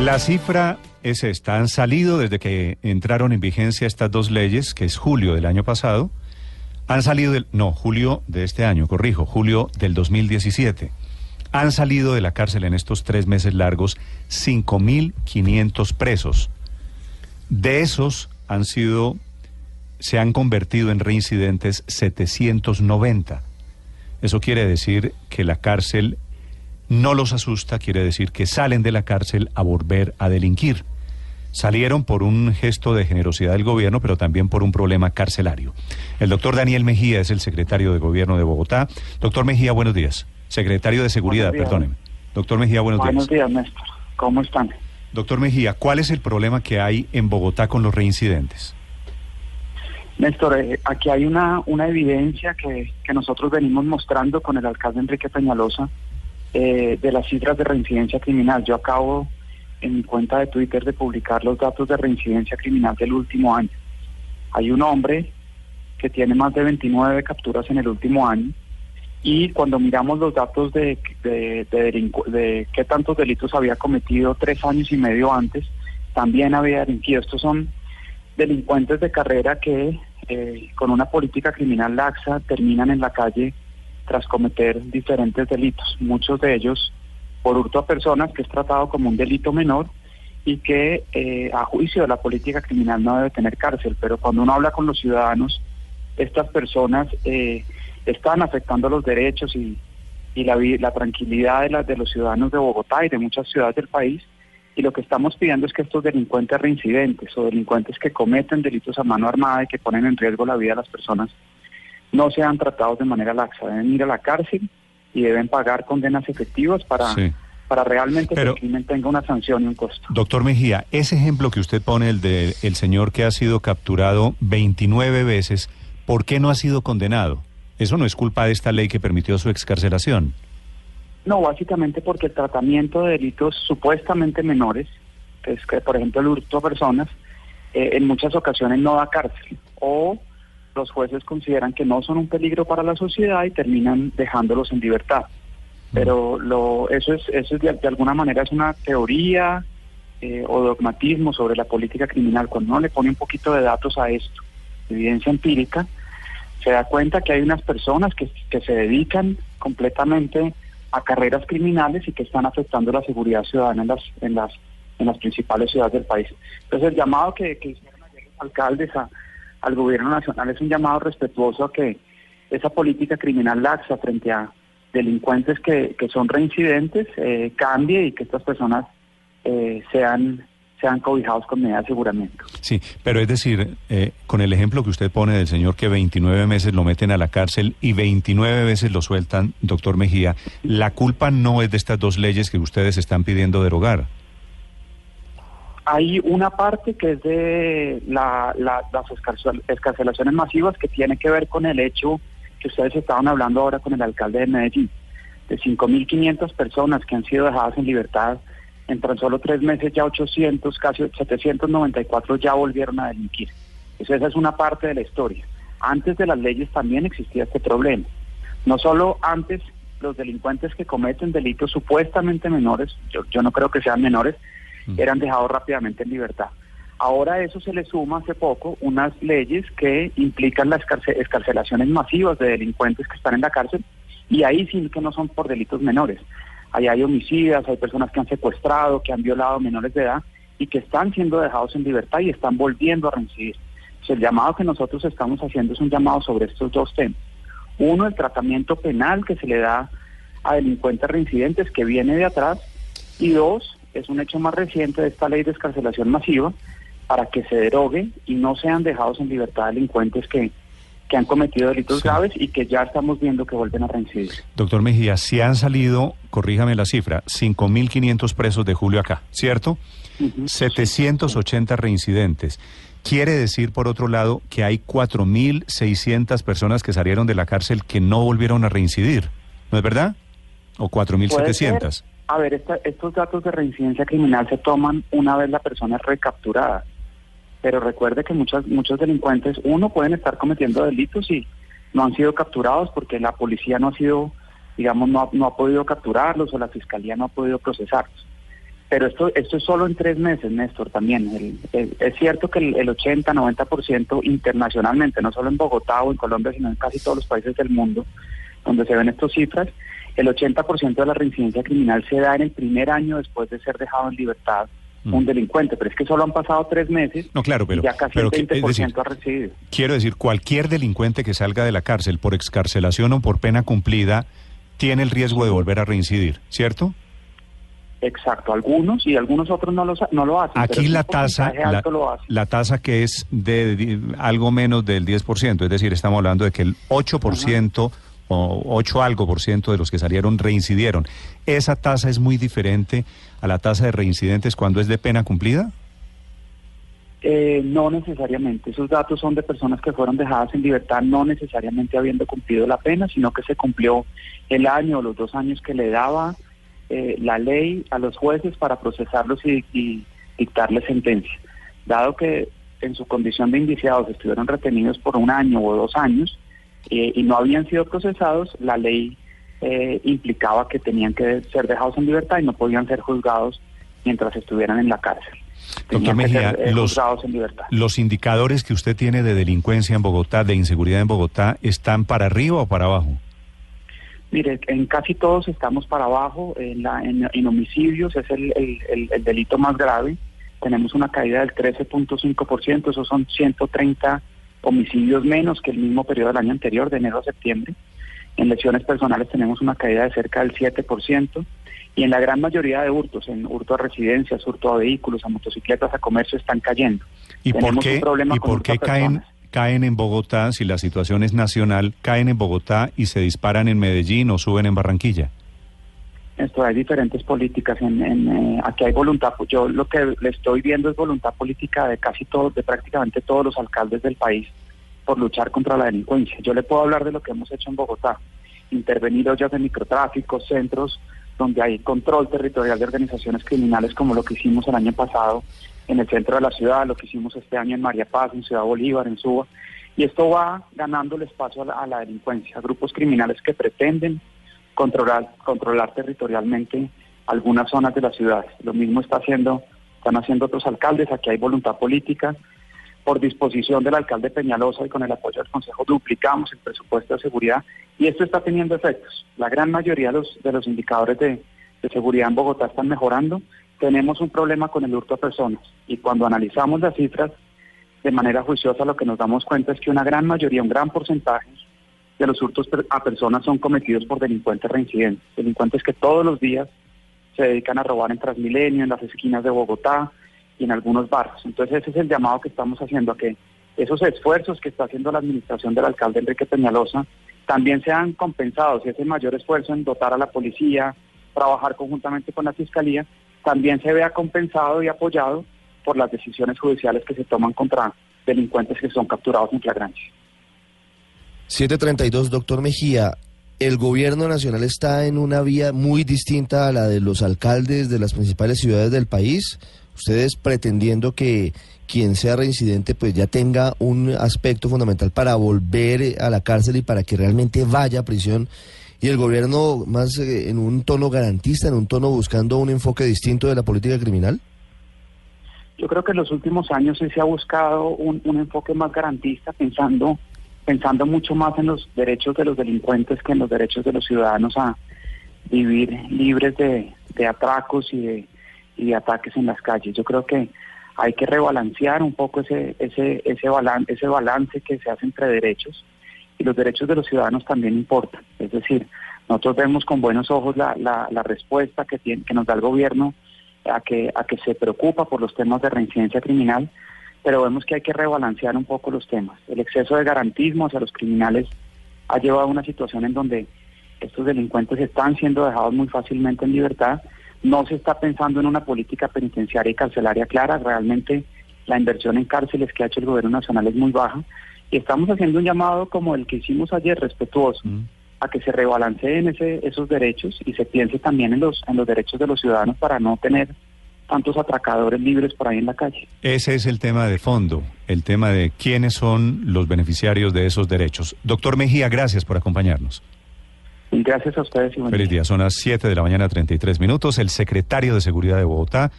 La cifra es esta. Han salido desde que entraron en vigencia estas dos leyes, que es julio del año pasado. Han salido del... No, julio de este año, corrijo, julio del 2017. Han salido de la cárcel en estos tres meses largos 5.500 presos. De esos han sido... Se han convertido en reincidentes 790. Eso quiere decir que la cárcel no los asusta, quiere decir que salen de la cárcel a volver a delinquir. Salieron por un gesto de generosidad del gobierno, pero también por un problema carcelario. El doctor Daniel Mejía es el secretario de gobierno de Bogotá. Doctor Mejía, buenos días. Secretario de Seguridad, perdóneme. Doctor Mejía, buenos, días. Buenos días, Néstor. ¿Cómo están? Doctor Mejía, ¿cuál es el problema que hay en Bogotá con los reincidentes? Néstor, eh, aquí hay una, una evidencia que, que nosotros venimos mostrando con el alcalde Enrique Peñalosa eh, de las cifras de reincidencia criminal. Yo acabo en mi cuenta de Twitter de publicar los datos de reincidencia criminal del último año. Hay un hombre que tiene más de 29 capturas en el último año y cuando miramos los datos de, de, qué tantos delitos había cometido tres años y medio antes, también había delinquido. Estos son delincuentes de carrera que eh, con una política criminal laxa terminan en la calle tras cometer diferentes delitos, muchos de ellos por hurto a personas, que es tratado como un delito menor y que eh, a juicio de la política criminal no debe tener cárcel, pero cuando uno habla con los ciudadanos, estas personas eh, están afectando los derechos y, y la, la tranquilidad de, de los ciudadanos de Bogotá y de muchas ciudades del país, y lo que estamos pidiendo es que estos delincuentes reincidentes o delincuentes que cometen delitos a mano armada y que ponen en riesgo la vida de las personas no sean tratados de manera laxa, deben ir a la cárcel y deben pagar condenas efectivas para, para realmente que el crimen tenga una sanción y un costo. Doctor Mejía, ese ejemplo que usted pone, el del el señor que ha sido capturado 29 veces, ¿por qué no ha sido condenado? Eso no es culpa de esta ley que permitió su excarcelación. No, básicamente porque el tratamiento de delitos supuestamente menores, es que por ejemplo el hurto a personas, eh, en muchas ocasiones no da cárcel o los jueces consideran que no son un peligro para la sociedad y terminan dejándolos en libertad. Pero lo, eso es, eso es de, alguna manera es una teoría eh, o dogmatismo sobre la política criminal. Cuando uno le pone un poquito de datos a esto, evidencia empírica, se da cuenta que hay unas personas que, que se dedican completamente a carreras criminales y que están afectando la seguridad ciudadana en las, en las, en las principales ciudades del país. Entonces el llamado que, que hicieron ayer los alcaldes a al gobierno nacional es un llamado respetuoso a que esa política criminal laxa frente a delincuentes que, que son reincidentes eh, cambie y que estas personas eh, sean sean cobijados con medidas de aseguramiento. Sí, pero es decir, eh, con el ejemplo que usted pone del señor que 29 meses lo meten a la cárcel y 29 veces lo sueltan, doctor Mejía, la culpa no es de estas dos leyes que ustedes están pidiendo derogar. Hay una parte que es de las escarcelaciones masivas que tiene que ver con el hecho que ustedes estaban hablando ahora con el alcalde de Medellín, de 5.500 personas que han sido dejadas en libertad en tan solo tres meses ya 800, casi 794 ya volvieron a delinquir. esa es una parte de la historia. Antes de las leyes también existía este problema. No solo antes los delincuentes que cometen delitos supuestamente menores, yo no creo que sean menores, eran dejados rápidamente en libertad. Ahora eso se le suma hace poco unas leyes que implican las escarcelaciones masivas de delincuentes que están en la cárcel y ahí sí que no son por delitos menores. Ahí hay homicidas, hay personas que han secuestrado, que han violado menores de edad y que están siendo dejados en libertad y están volviendo a reincidir. el llamado que nosotros estamos haciendo es un llamado sobre estos dos temas. Uno, el tratamiento penal que se le da a delincuentes reincidentes que viene de atrás y dos, es un hecho más reciente de esta ley de escarcelación masiva para que se derogue y no sean dejados en libertad delincuentes que, que han cometido delitos graves y que ya estamos viendo que vuelven a reincidir. Doctor Mejía, si han salido, corríjame la cifra, 5.500 presos de julio acá, ¿cierto? 780 reincidentes. Quiere decir, por otro lado, que hay 4.600 personas que salieron de la cárcel que no volvieron a reincidir, ¿no es verdad? ¿O 4.700? A ver, estos datos de reincidencia criminal se toman una vez la persona es recapturada. Pero recuerde que muchas, muchos delincuentes, uno, pueden estar cometiendo delitos y no han sido capturados porque la policía no ha sido, digamos, no ha, no ha podido capturarlos o la fiscalía no ha podido procesarlos. Pero esto, esto es solo en tres meses, Néstor, también. es cierto que el, el 80-90% internacionalmente, no solo en Bogotá o en Colombia, sino en casi todos los países del mundo, donde se ven estas cifras, el 80% de la reincidencia criminal se da en el primer año después de ser dejado en libertad mm. un delincuente, pero es que solo han pasado tres meses no, claro, pero, y ya casi el 20% ha recibido. Quiero decir, cualquier delincuente que salga de la cárcel por excarcelación o por pena cumplida tiene el riesgo de volver a reincidir, ¿cierto? Exacto, algunos y algunos otros no lo, no lo hacen. Aquí la tasa, la, tasa que es de, algo menos del 10%, es decir, estamos hablando de que el 8% o 8 algo por ciento de los que salieron reincidieron. ¿Esa tasa es muy diferente a la tasa de reincidentes cuando es de pena cumplida? Eh, no necesariamente. Esos datos son de personas que fueron dejadas en libertad no necesariamente habiendo cumplido la pena, sino que se cumplió el año o los dos años que le daba eh, la ley a los jueces para procesarlos y, dictarles sentencia. Dado que en su condición de indiciados estuvieron retenidos por un año o dos años eh, y no habían sido procesados, la ley eh, implicaba que tenían que ser dejados en libertad y no podían ser juzgados mientras estuvieran en la cárcel. Doctor Mejía, los, en libertad. los indicadores que usted tiene de delincuencia en Bogotá, de inseguridad en Bogotá, ¿están para arriba o para abajo? Mire, en casi todos estamos para abajo. En, la, en, homicidios es el, el, delito más grave. Tenemos una caída del 13.5%, esos son 130 homicidios menos que el mismo periodo del año anterior, de enero a septiembre. En lesiones personales tenemos una caída de cerca del 7%. Y en la gran mayoría de hurtos, en hurto a residencias, hurto a vehículos, a motocicletas, a comercio, están cayendo. ¿Y por qué, ¿y por qué caen, caen en Bogotá, si la situación es nacional, caen en Bogotá y se disparan en Medellín o suben en Barranquilla? Esto hay diferentes políticas. En, eh, aquí hay voluntad. Yo lo que le estoy viendo es voluntad política de casi todos, de prácticamente todos los alcaldes del país por luchar contra la delincuencia. Yo le puedo hablar de lo que hemos hecho en Bogotá. Intervenir ollas de microtráfico, centros donde hay control territorial de organizaciones criminales, como lo que hicimos el año pasado en el centro de la ciudad, lo que hicimos este año en María Paz, en Ciudad Bolívar, en Suba. Y esto va ganando el espacio a la, delincuencia, a grupos criminales que pretenden controlar, controlar territorialmente algunas zonas de la ciudad. Lo mismo está haciendo, están haciendo otros alcaldes, aquí hay voluntad política. Por disposición del alcalde Peñalosa y con el apoyo del Consejo duplicamos el presupuesto de seguridad y esto está teniendo efectos. La gran mayoría de los, indicadores de, de seguridad en Bogotá están mejorando tenemos un problema con el hurto a personas y cuando analizamos las cifras de manera juiciosa lo que nos damos cuenta es que una gran mayoría, un gran porcentaje de los hurtos a personas son cometidos por delincuentes reincidentes, delincuentes que todos los días se dedican a robar en Transmilenio, en las esquinas de Bogotá y en algunos barrios. Entonces ese es el llamado que estamos haciendo a que esos esfuerzos que está haciendo la administración del alcalde Enrique Peñalosa también sean compensados y ese mayor esfuerzo en dotar a la policía, trabajar conjuntamente con la fiscalía, también se vea compensado y apoyado por las decisiones judiciales que se toman contra delincuentes que son capturados en flagrancia. 732, doctor Mejía. El gobierno nacional está en una vía muy distinta a la de los alcaldes de las principales ciudades del país. Ustedes pretendiendo que quien sea reincidente pues ya tenga un aspecto fundamental para volver a la cárcel y para que realmente vaya a prisión y el gobierno más eh, en un tono garantista, en un tono buscando un enfoque distinto de la política criminal? Yo creo que en los últimos años se ha buscado un, enfoque más garantista, pensando, pensando mucho más en los derechos de los delincuentes que en los derechos de los ciudadanos a vivir libres de, atracos y de, y de ataques en las calles. Yo creo que hay que rebalancear un poco ese, ese, ese, balance, ese balance que se hace entre derechos y los derechos de los ciudadanos también importan. Es decir, nosotros vemos con buenos ojos la, la, respuesta que, tiene, que nos da el gobierno a que, a que se preocupa por los temas de reincidencia criminal, pero vemos que hay que rebalancear un poco los temas. El exceso de garantismo hacia los criminales ha llevado a una situación en donde estos delincuentes están siendo dejados muy fácilmente en libertad. No se está pensando en una política penitenciaria y carcelaria clara. Realmente la inversión en cárceles que ha hecho el gobierno nacional es muy baja y estamos haciendo un llamado como el que hicimos ayer, respetuoso, mm. a que se rebalanceen ese, esos derechos y se piense también en los, en los derechos de los ciudadanos para no tener tantos atracadores libres por ahí en la calle. Ese es el tema de fondo, el tema de quiénes son los beneficiarios de esos derechos. Doctor Mejía, gracias por acompañarnos. Gracias a ustedes y Feliz día. día. Son las 7 de la mañana, 33 minutos. El secretario de Seguridad de Bogotá.